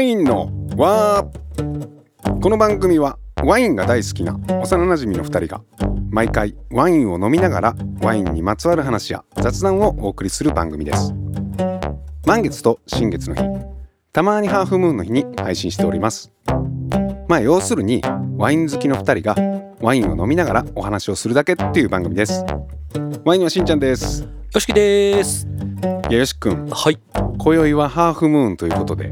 ワインのわー。この番組はワインが大好きな幼なじみの2人が毎回ワインを飲みながらワインにまつわる話や雑談をお送りする番組です。満月と新月の日たまにハーフムーンの日に配信しております。まあ要するにワイン好きの2人がワインを飲みながらお話をするだけっていう番組ですワインはしんちゃんですよしきです。いやよしくんはい。今宵はハーフムーンということで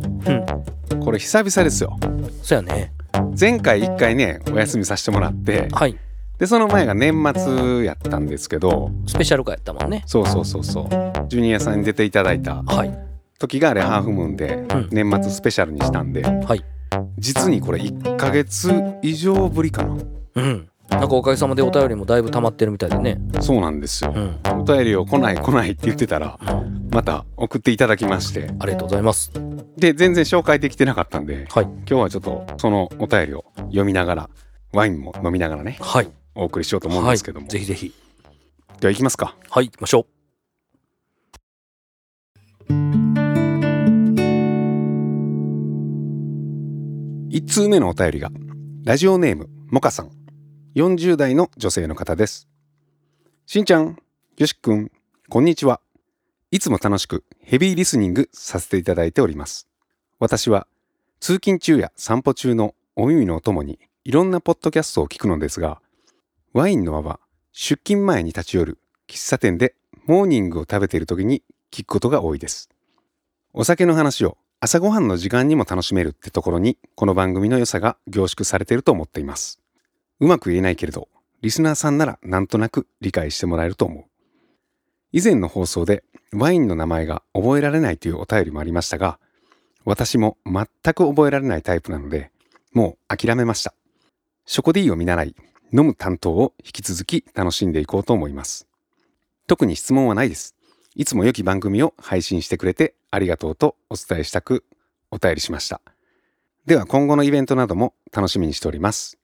うん。これ久々ですよそやね。前回1回ねお休みさせてもらってはい。でその前が年末やったんですけどスペシャル回やったもんね。そうそうそうそうジュニアさんに出ていただいたはい。時があれハーフムーンでん年末スペシャルにしたんではい。実にこれ1ヶ月以上ぶりかなうん。なんかおかげさまでお便りもだいぶ溜まってるみたいでね。そうなんですようん。お便りを来ない来ないって言ってたらまた送っていただきましてありがとうございます。で全然紹介できてなかったんではい。今日はちょっとそのお便りを読みながらワインも飲みながらねはい。お送りしようと思うんはい。ですけども、ぜひぜひ。では行きますかはい。行きましょ1通目のお便りがラジオネームモカさん40代の女性の方です。しんちゃんよしくんこんにちは。いつも楽しくヘビーリスニングさせていただいております。私は通勤中や散歩中のお耳のお供にいろんなポッドキャストを聞くのですがワインの輪は出勤前に立ち寄る喫茶店でモーニングを食べている時に聞くことが多いです。お酒の話を朝ごはんの時間にも楽しめるってところにこの番組の良さが凝縮されていると思っています。うまく言えないけれどリスナーさんならなんとなく理解してもらえると思う以前の放送でワインの名前が覚えられないというお便りもありましたが私も全く覚えられないタイプなのでもう諦めましたショコディを見習い飲む担当を引き続き楽しんでいこうと思います特に質問はないですいつも良き番組を配信してくれてありがとうとお伝えしたくお便りしました。では今後のイベントなども楽しみにしております。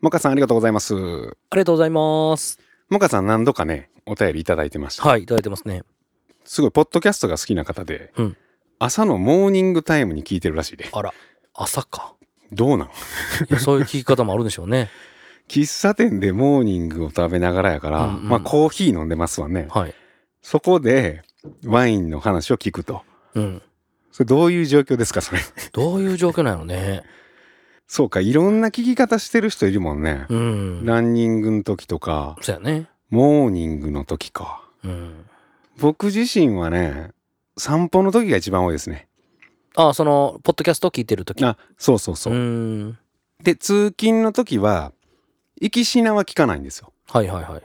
モカさんありがとうございます。う。ありがとうございます。モカさん何度かね、お便りいただいてました。はい。いただいてますね。すごい、ポッドキャストが好きな方で、うん朝のモーニングタイムに聞いてるらしいで。あら。朝か。どうなん？いやそういう聞き方もあるんでしょうね。喫茶店でモーニングを食べながらやから、うんうんまあコーヒー飲んでますわね。はい。そこでワインの話を聞くと。うん。それどういう状況ですか、それ？どういう状況なのね。そうか、いろんな聞き方してる人いるもんね。うん。ランニングの時とか、そうやね。モーニングの時か。うん。僕自身はね、散歩の時が一番多いですね。あ、その、ポッドキャストを聞いてるとき。あ、そうそうそうう。ん。で、通勤の時は、行きしなは聞かないんですよ。はいはいはい。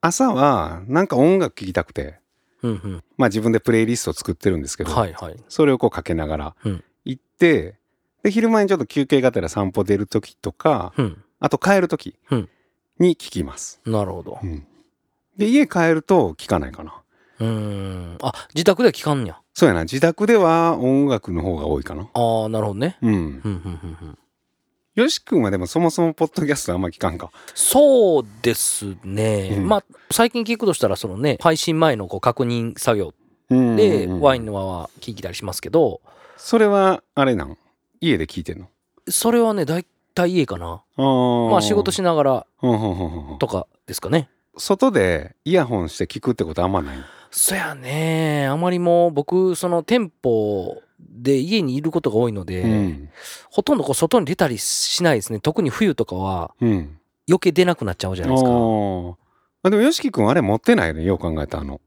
朝は、なんか音楽聴きたくて、うんうん。まあ自分でプレイリストを作ってるんですけど、はいはい。それをこうかけながらうん行って、で、昼前にちょっと休憩がてら散歩出る時とか、うん。あと帰る時うんに聞きます。なるほどう。んで、家帰ると聞かないかな。うーん。あ、自宅では聞かんや。そうやな、自宅では音楽の方が多いかな。ああ、なるほどね。うん。よし君はでもそもそもポッドキャストあんま聞かんか。そうですね。うんまあ、最近聞くとしたら、そのね、配信前のこう確認作業うんで、ワインの。の輪は聞いたりしますけど、それは、あれなん？家で聞いてんの？それはね、大体家かな。まあ、仕事しながらとかですかね。外でイヤホンして聞くってことあんまないそやね。あまりもう、僕、その店舗で家にいることが多いので、うん。ほとんどこう外に出たりしないですね。特に冬とかはうん。余計出なくなっちゃうじゃないですか。あでもよしき君あれ持ってないよね？よう考えたあの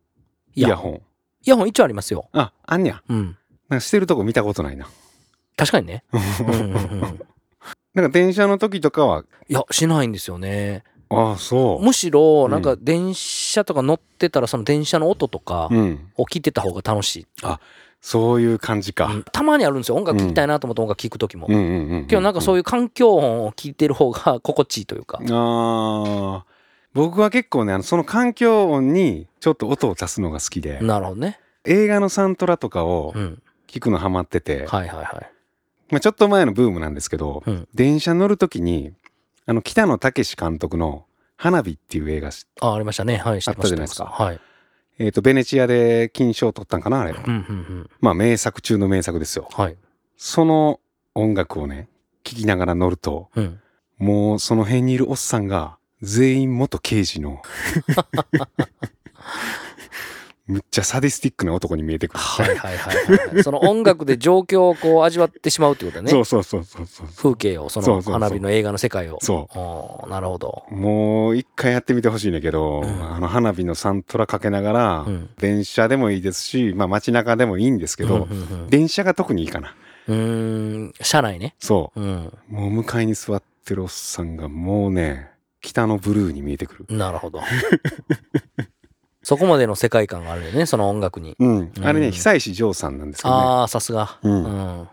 イヤホンイヤホン一応ありますよ。ああんにゃうん。なんかしてるとこ見たことないな確かにね。うんうんうんなんか電車の時とかは？いや、しないんですよね。ああそうむしろ、うんなんか電車とか乗ってたら、その電車の音とかうんを聞いてた方が楽しい。そういう感じか、うんたまにあるんですよ。音楽聴きたいなと思って音楽聴く時も。うんうんうんうんけどなんかそういいう環境音を聞いてる方が心地いいというか。うんああ僕は結構ねあのその環境音にちょっと音を足すのが好きでなるほどね。映画のサントラとかをうん。聞くのハマってて、はいはいはい。まあ、ちょっと前のブームなんですけど、うん電車乗る時にあの北野武監督の「花火」っていう映画しあ、ありましたね。はい、知ってあったじゃないですかはい。えっ、と、ベネチアで金賞を取ったんかな、あれ。うんうんうん。まあ、名作中の名作ですよ。はい。その音楽をね、聴きながら乗ると、うん。もうその辺にいるおっさんが、全員元刑事の、むっちゃサディスティックな男に見えてくる。はいはいはいはい。その音楽で状況をこう味わってしまうってことだね。そうそうそうそうそう。風景を、その花火の映画の世界を。そおーなるほど。う。もう一回やってみてほしいんだけど、うんあの花火のサントラかけながら、うん。電車でもいいですし、まあ街中でもいいんですけど、うんうん電車が特にいいかな。うん、車内ね。そうん。う。もう向かいに座ってるおっさんがもうね、北のブルーに見えてくる。なるほど。そこまでの世界観があるよね、その音楽に。うん。あれね、うん久石譲さんなんですけどね。ああ、さすが。うんうん。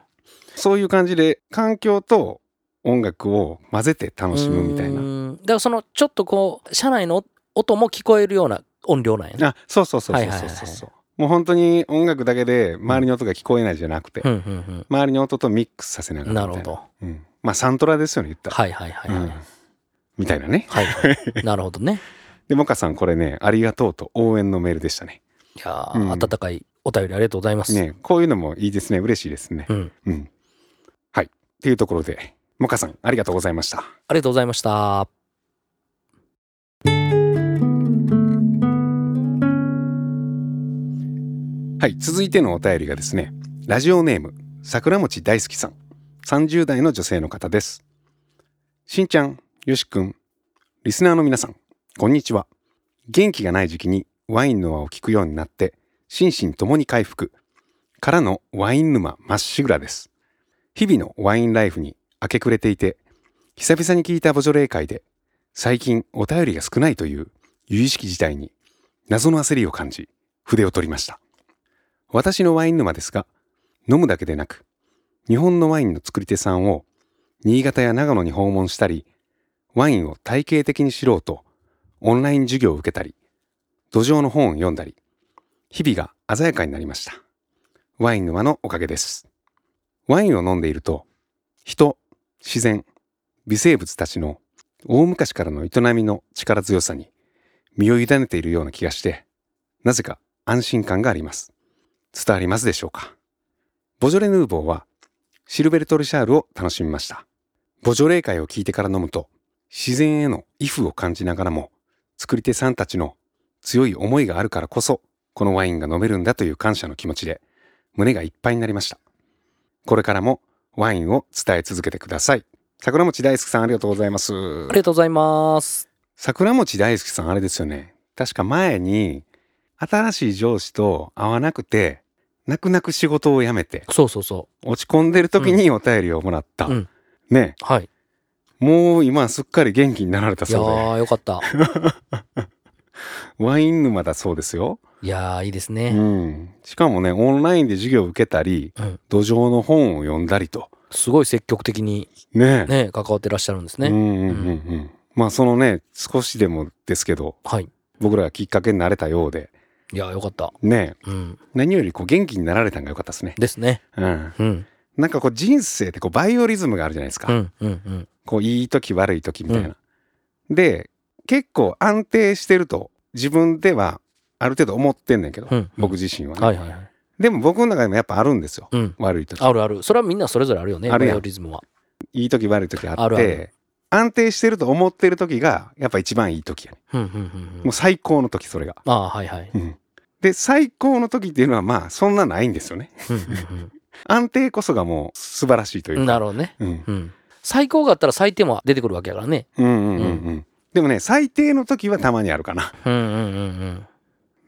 そういう感じで環境と音楽を混ぜて楽しむみたいうな。だからそのちょっとこう車内の音も聞こえるような音量なんやね。あ、そうそうそうそうはいはいはいそうそうそう。もう本当に音楽だけで周りの音が聞こえないじゃなくて、うんうん周りの音とミックスさせなうん。がらなるほど。うん。まあサントラですよね、言ったら。はいはいはいはい。うんみたいなね。はいはい。なるほどね。で、モカさんこれね、ありがとうと応援のメールでしたね。いやー、うん温かいお便りありがとうございます。ね、こういうのもいいですね。嬉しいですね。うん。うん。はい。っていうところで、モカさんありがとうございました。ありがとうございました。はい、続いてのお便りがですね、ラジオネーム、桜餅大好きさん、30代の女性の方です。しんちゃん、よしくん、リスナーの皆さん、こんにちは。元気がない時期にワインの輪を聞くようになって、心身ともに回復。からのワイン沼まっしぐらです。日々のワインライフに明け暮れていて、久々に聞いたボジョレー会で、最近お便りが少ないという由々しき事態に謎の焦りを感じ、筆を取りました。私のワイン沼ですが、飲むだけでなく、日本のワインの作り手さんを新潟や長野に訪問したり、ワインを体系的に知ろうと、オンライン授業を受けたり、土壌の本を読んだり、日々が鮮やかになりました。ワイン沼のおかげです。ワインを飲んでいると、人、自然、微生物たちの大昔からの営みの力強さに身を委ねているような気がして、なぜか安心感があります。伝わりますでしょうかボジョレ・ヌーボーはシルベルト・リシャールを楽しみました。ボジョレー会を聞いてから飲むと自然への畏怖を感じながらも作り手さんたちの強い思いがあるからこそこのワインが飲めるんだという感謝の気持ちで胸がいっぱいになりました。これからもワインを伝え続けてください。桜餅大好きさんありがとうございます。ありがとうございます。桜餅大好きさんあれですよね。確か前に新しい上司と会わなくて泣く泣く仕事を辞めてそうそうそ落ち込んでる時にお便りをもらった。うんねう。はい。もう今すっかり元気になられたいやそうー、よかった。で ワイン沼だそうですよ。いやー、いいですうね。ん。しかもねオンラインで授業を受けたりうん。土壌の本を読んだりとすごい積極的にねね、関わってらっしゃるんですね。うんうんうんうん。まあそのね少しでもですけどはい。僕らがきっかけになれたようでいやー、よかった。ねうん。何よりこう元気になられたのが良かったですね。ですね。うん。うん。なんかこう人生ってこうバイオリズムがあるじゃないですか。うん。うん。うん。こういい時悪い時みたいな。で結構安定してると自分ではある程度思ってんねんけど、うん僕自身はね、はいはいはい。でも僕の中でもやっぱあるんですよ。うん。悪い時。あるある。それはみんなそれぞれあるよね。あるやんオリズムは。いい時悪い時あって安定してると思ってる時がやっぱ一番いい時やね。うん。うん。うん。もうんう最高の時それが。ああ、はいはい。うんで最高の時っていうのはまあそんなないんですよね。うん。安定こそがもう素晴らしいといううん。か。なるほどね。うんうん。最高があったら最低も出てくるわけやからね。うんうんうんうん。でもね最低の時はたまにあるかな。うんうんうん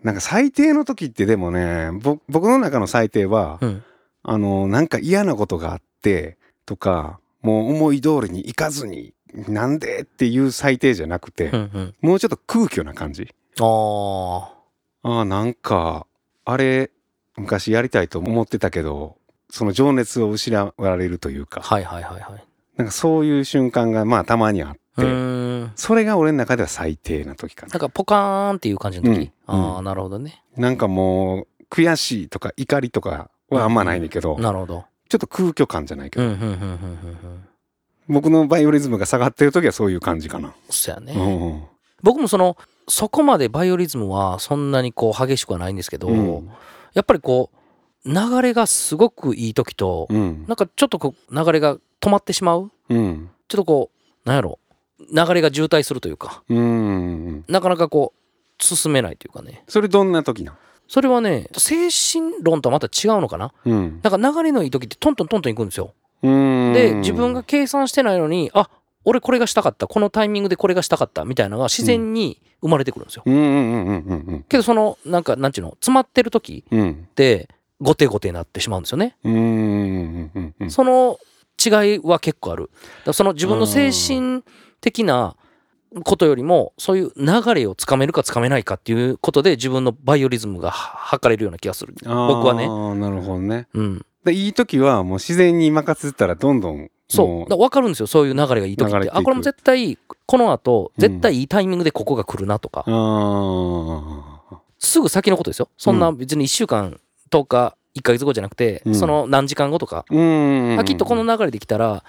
なんか最低の時ってでもねぼ僕の中の最低は、うん。うん。あのなんか嫌なことがあってとかもう思い通りにいかずになんでっていう最低じゃなくて、うんうん。もうちょっと空虚な感じああーなんかあれ昔やりたいと思ってたけどその情熱を失われるというかあ。はいはいはいはい。なんかそういう瞬間がまあたまにあって。それが俺の中では最低な時かななんかポカーンっていう感じの時。うんああ、なるほどね。なんかもう悔しいとか怒りとかはあんまないねんだけど、なるほど。ちょっと空虚感じゃないけど、うんうんうんうんうんうん。僕のバイオリズムが下がってる時はそういう感じかな。そうやね。うんうん僕もそのそこまでバイオリズムはそんなにこう激しくはないんですけど、うんやっぱりこう流れがすごくいい時と、うん。なんかちょっとこう流れが止まってしまう。うん。ちょっとこうなんやろ。流れが渋滞するというか。うん。なかなかこう進めないというかね。それどんな時なそれはね精神論とはまた違うのかな？うん。なんか流れのいい時ってトントントントンいくんですよ。うん。で自分が計算してないのにあ俺これがしたかった。このタイミングでこれがしたかったみたいなのが自然に生まれてくるんですよ、けどそのなんかなんちゅうの？詰まってる時うんって後手後手になってしまうんですよね、うんうんうんうん。うんその違いは結構ある。その自分の精神的なことよりもそういう流れをつかめるかつかめないかっていうことで自分のバイオリズムがは測れるような気がする。僕はね。ああなるほどね。うん。でいい時はもう自然に任せてたらどんどんそう。だかるんですよ。そういう流れがいい時って。あこれも絶対この後絶対いいタイミングでここが来るなとか、ああすぐ先のことですよ。そんな別に1週間10日1ヶ月後じゃなくて、うん。その何時間後とか、うん。あきっとこの流れできたら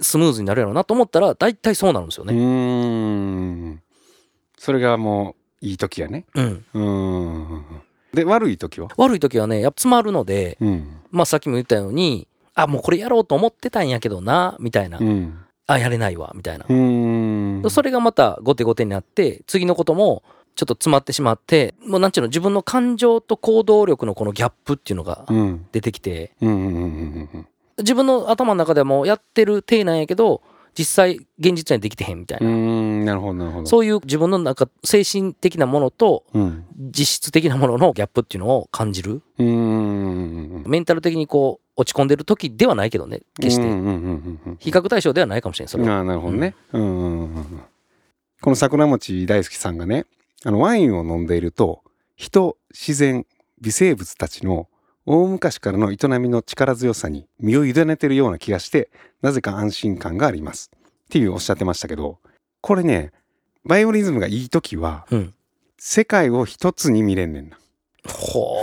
スムーズになるやろうなと思ったら大体そうなるんですようね。ん。それがもういい時やね。うん、うん。で悪い時は？悪い時はねやっぱ詰まるので、うん。まあ、さっきも言ったようにあもうこれやろうと思ってたんやけどなみたいな、うん。あやれないわみたいな、うん。それがまた後手後手になって次のこともちょっと詰まってしまってもうなんちゅうの自分の感情と行動力のこのギャップっていうのがうん。出てきて自分の頭の中でもやってる体なんやけど実際現実にはできてへんみたいな、うんなるほどなるほど。そういう自分の中精神的なものとうん。実質的なもののギャップっていうのを感じる。うん。メンタル的にこう落ち込んでる時ではないけどね決して。比較対象ではないかもしれないそれは。ああなるほどね、うんうんうんうん。この桜餅大好きさんがねあのワインを飲んでいると人自然微生物たちの大昔からの営みの力強さに身を委ねてるような気がしてなぜか安心感があります。っていうおっしゃってましたけどこれねバイオリズムがいい時はうん。世界を一つに見れんねんな。ほ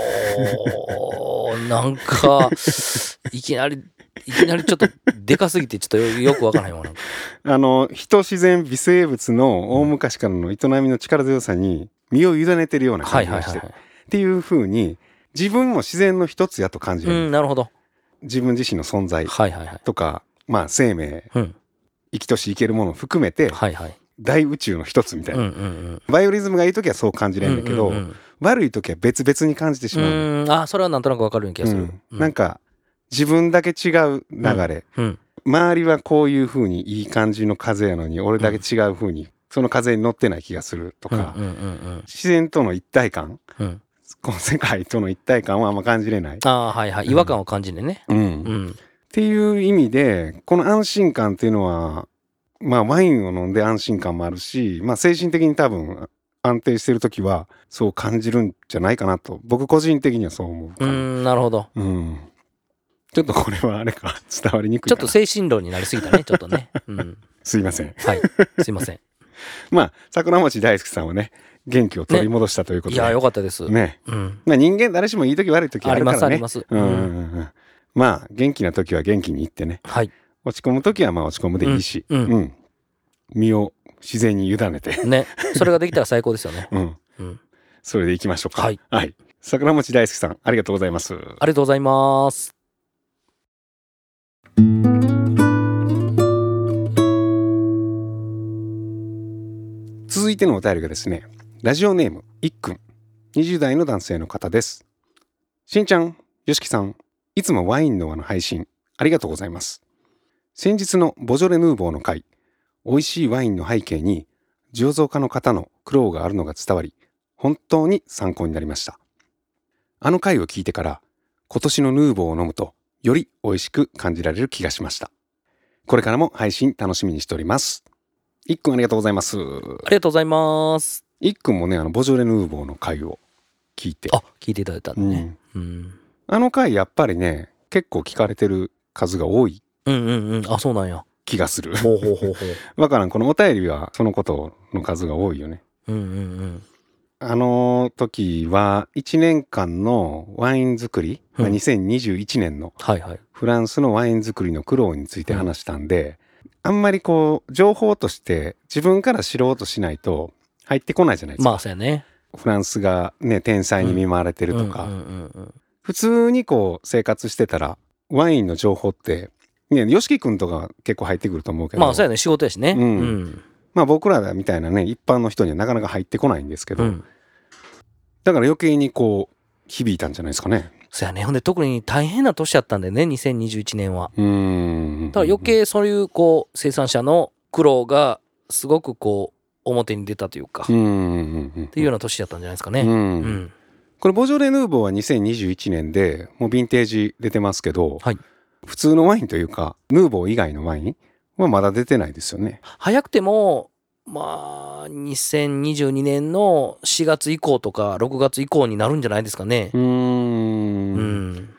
ーなんか いきなりいきなりちょっとでかすぎてちょっとよよくわからないわなんか。あの人自然微生物の大昔からの営みの力強さに身を委ねてるようなは感じがして、いはいはいはい。っていう風に自分も自然の一つやと感じうる、んなるほど。自分自身の存在はいはいはい。とか、まあ生命。うん。生きとし生けるものを含めてはいはい。大宇宙の一つみたいうんな、うんうん。バイオリズムがいい時はそう感じれるんだけど、うんうん悪い時は別々に感じてしまう。の、うんうん。あそれはなんとなくわかるような気がする。うん。なんか自分だけ違う流れ、うん。周りはこういう風にいい感じの風やのに俺だけ違う風にその風に乗ってない気がするとか、自然との一体感。うん。うんこの世界との一体感はあんま感じれない、ああはいはい。違和感を感じるね。うん。うん。っていう意味でこの安心感っていうのはまあワインを飲んで安心感もあるしまあ精神的に多分安定してる時はそう感じるんじゃないかなと僕個人的にはそう思うかうな、んなるほど。うんちょっとこれはあれか伝わりにくいちょっと精神論になりすぎたね ちょっとね。うん。すいません。はい。すいません。まあ桜餅大好きさんはね元気を取り戻したということで、いやよかったです。ね。うん。まあ人間誰しもいい時悪い時あありまるからね。すあります。うんうんうん。うん。まあ元気な時は元気に言ってね。はい。落ち込む時はまあ落ち込むでいいし、うん。うん。身を自然に委ねて、ね。それができたら最高ですよね。うん、うん。それでいきましょうか。はい。桜餅大好きさん、ありがとうございます。ありがとうございます続いてのお便りがですね、ラジオネーム、いっくん。20代の男性の方です。しんちゃん、よしきさん、いつもワインの輪の配信、ありがとうございます。先日のボジョレ・ヌーボーの回、美味しいワインの背景に、醸造家の方の苦労があるのが伝わり、本当に参考になりました。あの回を聞いてから、今年のヌーボーを飲むと、より美味しく感じられる気がしました。これからも配信楽しみにしております。いっくんありがとうございます。ありがとうございますいっくんもね、あの、ボジョレ・ヌーボーの回を聞いて。あ聞いていただいたねうん。うんあの回、やっぱりね、結構聞かれてる数が多いうんうんうんあそうなんや気がする。ほうほうほうほう わからん、このお便りはそのことの数が多いよね。うんうんうんあの時は1年間のワイン作り、まあうん2021年のはいはいフランスのワイン作りの苦労について話したんで、あんまりこう情報として自分から知ろうとしないと入ってこないじゃないですか。まあそうやね。フランスがね、天才に見舞われてるとか、普通にこう生活してたら、ワインの情報って、ね、吉木くんとか結構入ってくると思うけど、まあそうやね。仕事やしね。うん。うん。まあ僕らみたいなね、一般の人にはなかなか入ってこないんですけど、うん。だから余計にこう、響いたんじゃないですかね。そうやねほんで特に大変な年やったんだよね2021年はうーん。だから余計そういうこう生産者の苦労がすごくこう表に出たというか、うっん。っていうような年だったんじゃないですかね。うんうんこれボジョレ・ヌーボーは2021年でもうヴィンテージ出てますけど、はい普通のワインというかヌーボー以外のワインはまだ出てないですよね。早くてもまあ2022年の4月以降とか6月以降になるんじゃないですかねう。ーんうん、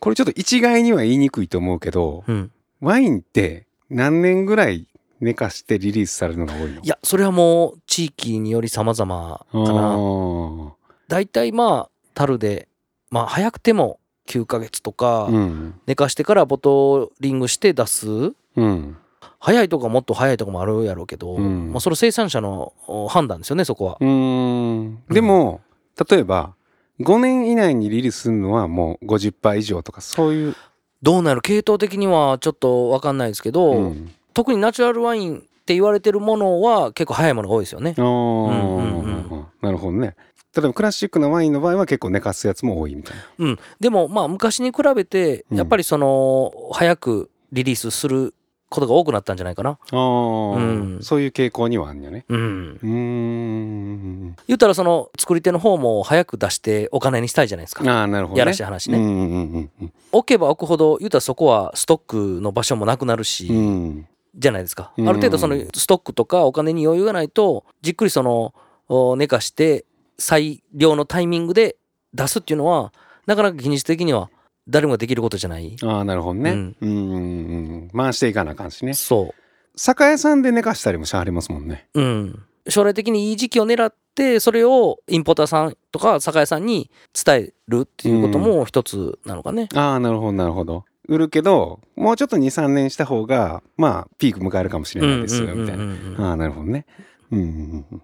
これちょっと一概には言いにくいと思うけどうん、ワインって何年ぐらい寝かしてリリースされるのが多いの？いやそれはもう地域により様々かな。な。大体まあ樽でまあ早くても9ヶ月とかうん。寝かしてからボトリングして出すうん。早いとかもっと早いとかもあるやろうけど、うんまあ、それ生産者のお判断ですよねそこは。うーん。でも、例えば5年以内にリリースするのはもう50%以上とかそういう。どうなる系統的にはちょっと分かんないですけど、うん特にナチュラルワインって言われてるものは結構早いものが多いですよね。なるほどね。例えばクラシックなワインの場合は結構寝かすやつも多いみたいな。うん、でもまあ昔に比べてうんやっぱりその早くリリースすることが多くなったんじゃないかな。あーうんそういう傾向にはあるんよね。うん、うーん。言ったらその作り手の方も早く出してお金にしたいじゃないですか。ああ、なるほど、ね。やらしい話ねうんうんうんうん置けば置くほど言ったらそこはストックの場所もなくなるし、うん。じゃないですか。うんある程度そのストックとかお金に余裕がないとじっくりそのお寝かして最良のタイミングで出すっていうのはなかなか技術的には誰もができることじゃない？ああ、なるほどね。ううんんうんうん。回していかなあかんしね。そ酒屋さんで寝かしたりもしはりますもんね。う。うん。将来的にいい時期を狙ってそれをインポーターさんとか酒屋さんに伝えるっていうことも一つなのかね。ああ、なるほど、なるほど。売るけど、もうちょっと2、3年した方が、まあ、ピーク迎えるかもしれないですよ、みたいな。な。ああ、なるほどね。うんうんうんうん。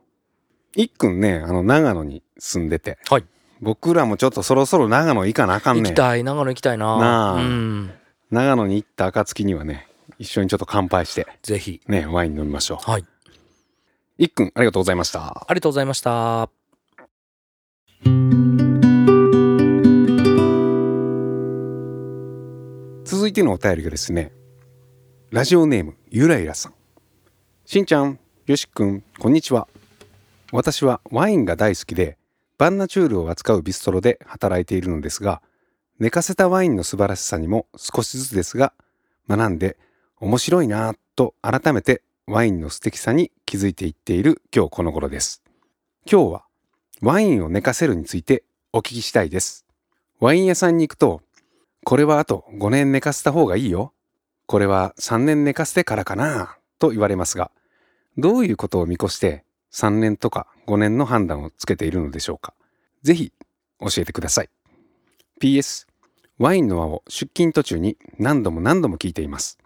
いっくんね、あの、長野に住んでて。はい僕らもちょっとそろそろ長野行かなあかんね行きたい長野行きたいな。なあうん。長野に行った暁にはね、一緒にちょっと乾杯して、ぜひ。ね、ワイン飲みましょう。はい。いっくん、ありがとうございました。ありがとうございました。続いてのお便りがですね、ラジオネーム、ゆらゆらさん。しんちゃん、よしくん、こんにちは。私はワインが大好きで、バンナチュールを扱うビストロで働いているのですが、寝かせたワインの素晴らしさにも少しずつですが、学んで面白いなぁと改めてワインの素敵さに気づいていっている今日この頃です。今日はワインを寝かせるについてお聞きしたいです。ワイン屋さんに行くと、これはあと5年寝かせた方がいいよ。これは3年寝かせてからかなと言われますが、どういうことを見越して3年とか5年の判断をつけているのでしょうか。ぜひ教えてください。PS、ワインの輪を出勤途中に何度も何度も聞いています。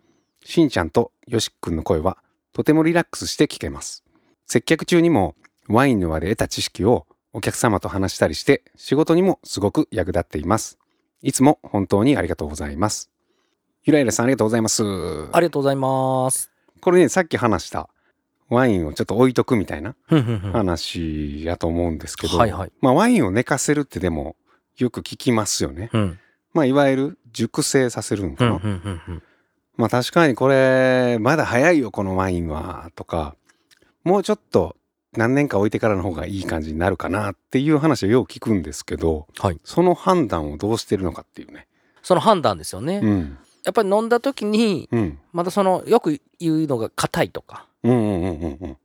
しんちゃんとよしくんの声はとてもリラックスして聞けます。接客中にもワインの輪で得た知識をお客様と話したりして仕事にもすごく役立っています。いつも本当にありがとうございます。ゆらゆらさんありがとうございます。ありがとうございます。これね、さっき話したワインをちょっと置いとくみたいな話やと思うんですけど、はいはいまあワインを寝かせるってでもよく聞きますよね。うんまあいわゆる熟成させるんかな。まあ確かにこれまだ早いよこのワインはとかもうちょっと何年か置いてからの方がいい感じになるかなっていう話をよく聞くんですけど、はいその判断をどうしてるのかっていうね。その判断ですよね。うん。やっぱり飲んだ時にうん。またそのよく言うのが硬いとかうんうんうんうんうん。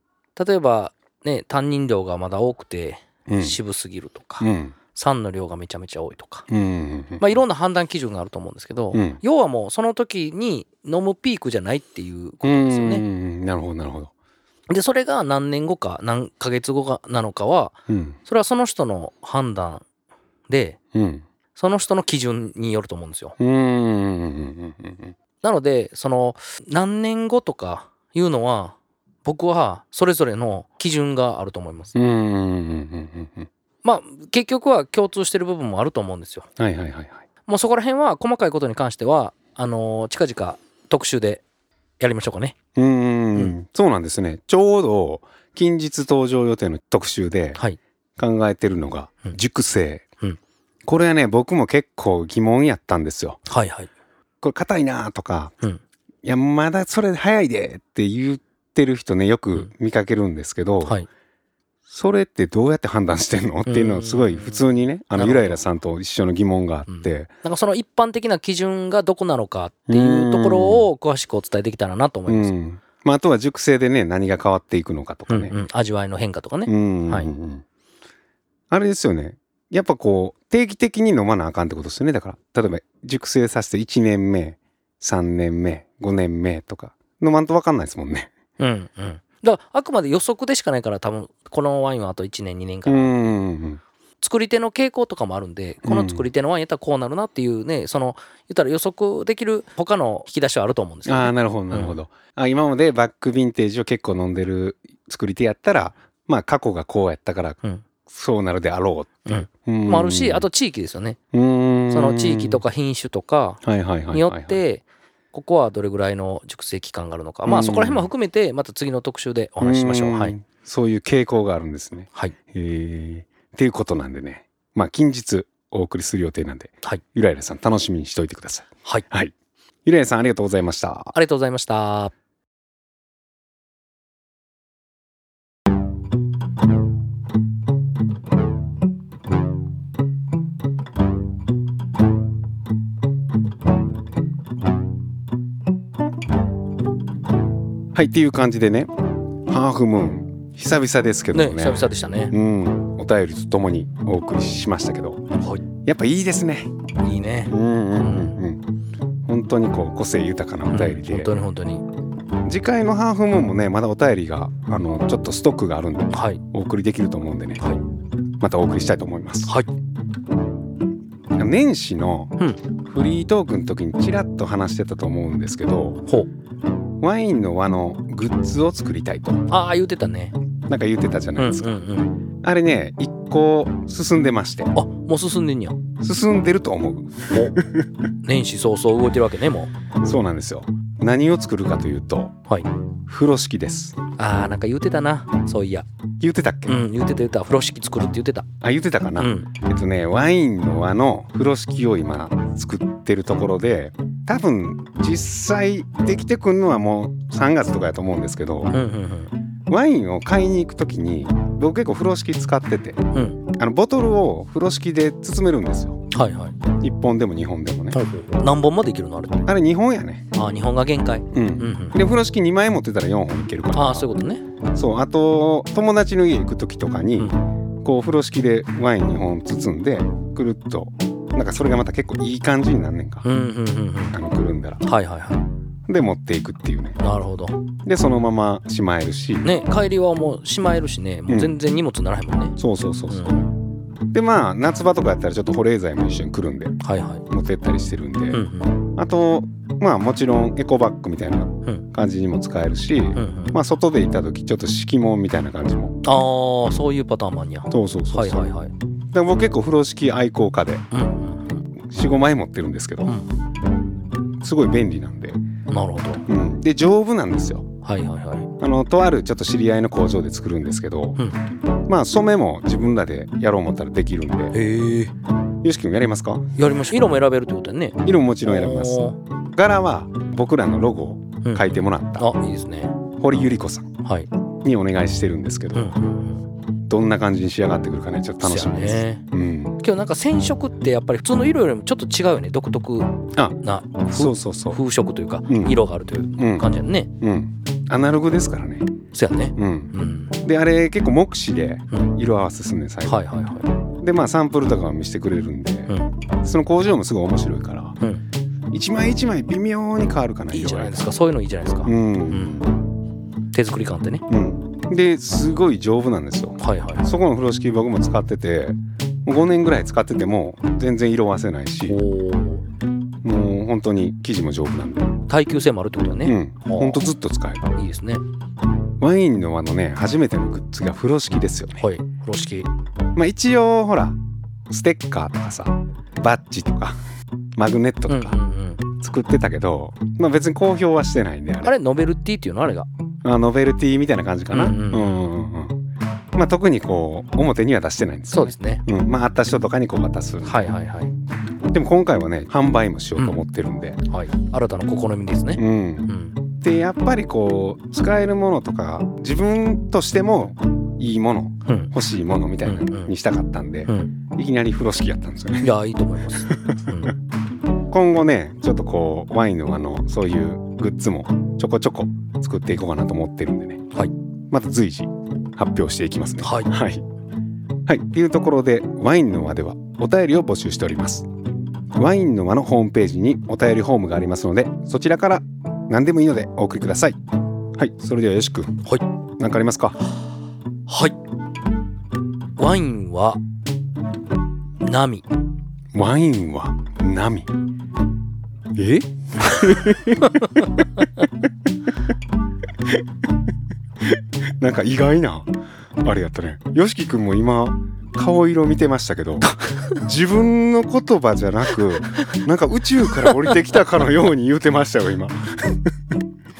例えばねタンニン量がまだ多くてうん。渋すぎるとか、うん。酸の量がめちゃめちゃ多いとか。まあ、いろんな判断基準があると思うんですけど、うん要はもうその時に飲むピークじゃないっていうことうんですよね。うんなるほどなるほど。でそれが何年後か何ヶ月後かなのかはうん。それはその人の判断でうん。その人の基準によると思うんですよ。なのでその何年後とかいうのは僕はそれぞれの基準があると思います。うんうんうんうんうん。まあ結局は共通してる部分もあると思うんですよ。はいはいはいはい。もうそこら辺は細かいことに関してはあのー近々特集でやりましょうかね。うーんうん。そうなんですね。ちょうど近日登場予定の特集ではい。考えてるのがうん。熟成、うん。これはね僕も結構疑問やったんですよ。はいはい。これ硬いなとか、うん。いやまだそれ早いでって言ってる人ねよく見かけるんですけど、はい。それってどうやって判断してんの？っていうのをすごい普通にねあのゆらゆらさんと一緒の疑問があって、なんかその一般的な基準がどこなのかっていうところを詳しくお伝えできたらなと思います、うん。まあ、あとは熟成でね何が変わっていくのかとかね、うんうん。味わいの変化とかね、うんはい。あれですよね。やっぱこう定期的に飲まなあかんってことですよね。だから例えば熟成させて1年目3年目5年目とか。飲まんと分かんないですもんねうんうん。だからあくまで予測でしかないから多分このワインはあと1年2年間、うんうん。作り手の傾向とかもあるんでこの作り手のワインやったらこうなるなっていうねその言ったら予測できる他の引き出しはあると思うんですよ、ね、ああなるほどなるほど、あ今までバックヴィンテージを結構飲んでる作り手やったらまあ過去がこうやったからうん。そうなるであろうっていう、うん。もあるしあと地域ですよね。うん。その地域とか品種とかはいはいはいはいはい。によってここはどれぐらいの熟成期間があるのか。まあそこら辺も含めてまた次の特集でお話ししましょう。はい。んそういう傾向があるんですね。はい。へえっていうことなんでね。まあ近日お送りする予定なんではい。ゆらゆらさん楽しみにしといてください。はい。はい。ゆらゆらさんありがとうございました。ありがとうございましたはいっていう感じでね。ハーフムーン。久々ですけどね。ね久々でしたね。うん。お便りとともにお送りしましたけど。はやっぱいいですね。いいいね。うんうんうんうん。本当にこう個性豊かなお便りで、本当に本当に。次回のハーフムーンもねまだお便りがあのちょっとストックがあるんではい。お送りできると思うんでね、はい。またお送りしたいと思います。はい。年始のうん。フリートークの時にちらっと話してたと思うんですけどほうワインの輪のグッズを作りたいと。ああ言ってたね。なんか言ってたじゃうなんいですか、うんうんあれね一個進んでまして。あもう進んでんや。進んでると思う。年始早々動いてるわけねもそうなんですよ何を作るかというとうはい。風呂敷です。あーなんか言ってたな。そういや。言ってたっけ、うん言ってた言ってた。風呂敷作るって言ってた。あ言ってたかな、うん。えっとねワインの輪の風呂敷を今作ってるところで多分実際できてくんのはもう3月とかやと思うんですけどうんうんワインを買いに行く時に僕結構風呂敷使っててうんうん。あのボトルを風呂敷で包めるんですよはいはい。1本でも2本でもね。何本までいけるのあれあれ2本やね。あー日本が限界。うん。うんうん。で風呂敷2枚持ってたら4本いけるから。ああそういうことね。そうあと友達の家行く時とかに、うこう風呂敷でワイン2本包んでくるっとなんかそれがまた結構いい感じになんねんか、うんうんうんうん。あのくるんだら。はいはいはい。で持っていくっていうね。なるほど。でそのまましまえるし、ね帰りはもうしまえるしね。もう全然荷物ならへんもんね。そうそうそうそう、うんでまあ夏場とかやったらちょっと保冷剤も一緒にくるんではいはい。持ってったりしてるんで、うんうん。あとまあもちろんエコバッグみたいなん。感じにも使えるし、うんうん。まあ外でいた時ちょっと敷物みたいな感じも。ああそういうパターンもあんや。そうそうそうそう。はいはいはい。で僕結構風呂敷愛好家でうんうん45枚持ってるんですけど、うん。すごい便利なんで、うんなるほど。うん、で丈夫なんですよはいはいはい。あのとあるちょっと知り合いの工場で作るんですけど、うん。まあ染めも自分らでやろう思ったらできるんで。へえ。よし君やりますか？やりましょう。色も選べるってことやね。色ももちろん選びます。お柄は僕らのロゴをうん。書いてもらったあいいですね。堀ゆり子さんはい。にお願いしてるんですけど、うんうんどんな感じに仕上がってくるかねちょっと楽しみです、ね。うん。今日なんか染色ってやっぱり普通の色よりもちょっと違うよね。独特あ。なそうそうそう。風色というかうん。色があるといううん感じやね。うんアナログですからね。そうやね。うん。うん。であれ結構目視でうん。色合わせすんねん最後、はいはいはでまあサンプルとかも見せてくれるんで、いうん。その工場もすごい面白いからうん。一枚一枚微妙に変わるかないいいじゃないですか。かそういうのいいじゃないですか。ううん。ん手作り感ってね。うん。ですごい丈夫なんですよ。はいはい。そこの風呂敷僕も使っててもう5年ぐらい使ってても全然色あせないしもう本当に生地も丈夫なんで耐久性もあるってことだね。うん。ほんとずっと使える。いいですね。ワインの輪のね初めてのグッズが風呂敷ですよね。はい。風呂敷。まあ一応ほらステッカーとかさバッジとか マグネットとかうんうんうん。作ってたけど、まあ別に公表はしてないんであれ。あれ？ノベルティっていうの？あれが。あノベルティみたいな感じかな。うんうんうん。うんうんまあ特にこう表には出してないんですよ、ね、そうですね。うん、まあ会った人とかにこう渡す、はいはいはいでも今回はね販売もしようと思ってるんで。はい。新たな試みですね。うん、うん。でやっぱりこう使えるものとか自分としてもいいものうん。欲しいものみたいなうんうん。にしたかったんで、うん。いきなり風呂敷やったんですよね。いやいいと思います、うん。今後ねちょっとこうワインのあのそういうグッズもちょこちょこ作っていこうかなと思ってるんでね、はい、また随時発表していきますね。はい。はい、はい、っていうところでワインの輪ではお便りを募集しておりますワインの輪のホームページにお便りフォームがありますのでそちらから何でもいいのでお送りください。はいそれではよしくんはい。何かありますか？はい。ワインは波。ワインは波？え？なんか意外な。あれやったね。よしきくんも今顔色見てましたけど 自分の言葉じゃなくなんか宇宙から降りてきたかのように言うてましたよ今。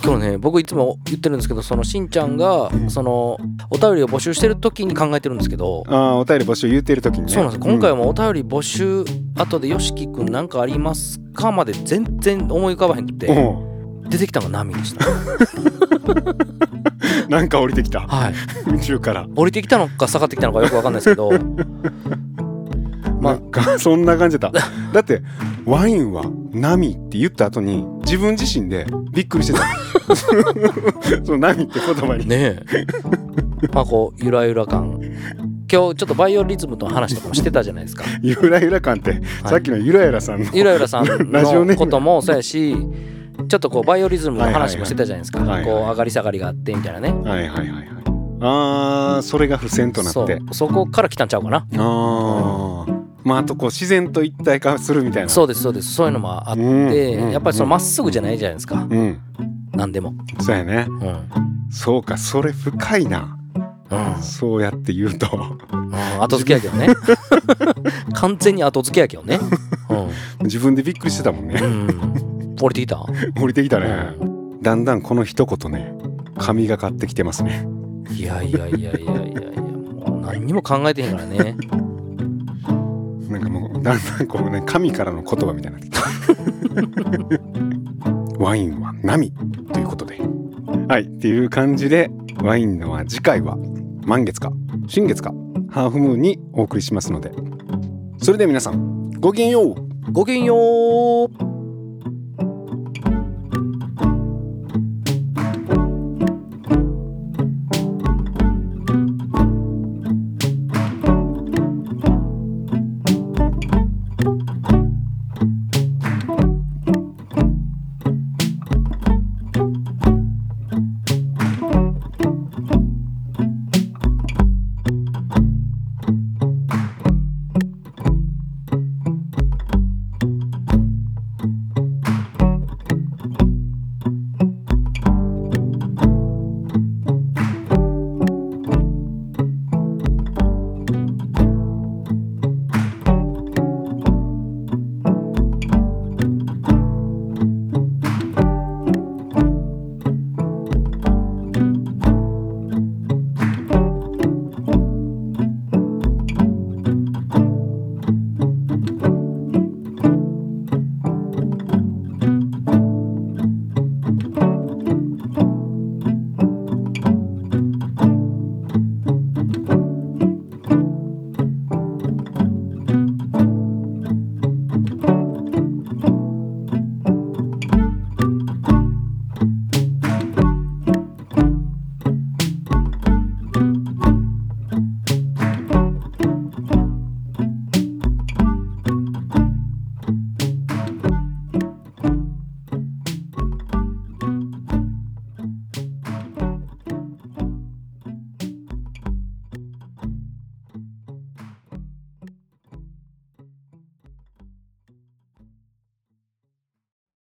今日ね。僕いつも言ってるんですけどそのしんちゃんがそのお便りを募集してる時に考えてるんですけどああお便り募集言ってる時にね。そうなんです。今回もうお便り募集後でよしきくんなんかありますか？まで全然思い浮かばへんくて。う。ん出てきたのが波でした。なんか降りてきた。はい。宇宙から。降りてきたのか下がってきたのかよくわかんないですけど。まあそんな感じだった。だってワインは波って言った後に自分自身でびっくりしてた。その波って言葉に。ねえ。まあこうゆらゆら感。今日ちょっとバイオリズムとの話とかもしてたじゃないですか。ゆらゆら感って、さっきのゆらゆらさんのゆらゆらさんラジオネーム。のこともそうやしちょっとこうバイオリズムの話もしてたじゃないですか、はいはいはい。こう上がり下がりがあってみたいなね。はいはいはいはい。あーそれが付箋となってそこから来たんちゃうかな。あー。まああとこう自然と一体化するみたいな。そうですそうです。そういうのもあって、うんうんやっぱりそのまっすぐじゃないじゃないですか、うん。何でも。そうやね。うん。うんそうかそれ深いな。そうやって言うと。うん。後付けやけどね。完全に後付けやけどね。自分でびっくりしてたもんね。うん、うん、降りてきた？降りてきたね、だんだんこの一言ね神がかってきてますね。いやいやいやいやいやいやもう何にも考えてへんからね。なんかもうだんだんこうね神からの言葉みたいになってきた。ワインは波ということで。はいっていう感じでワインのは次回は満月か新月かハーフムーンにお送りしますので。それでは皆さんごきげんよう。ごきげんよう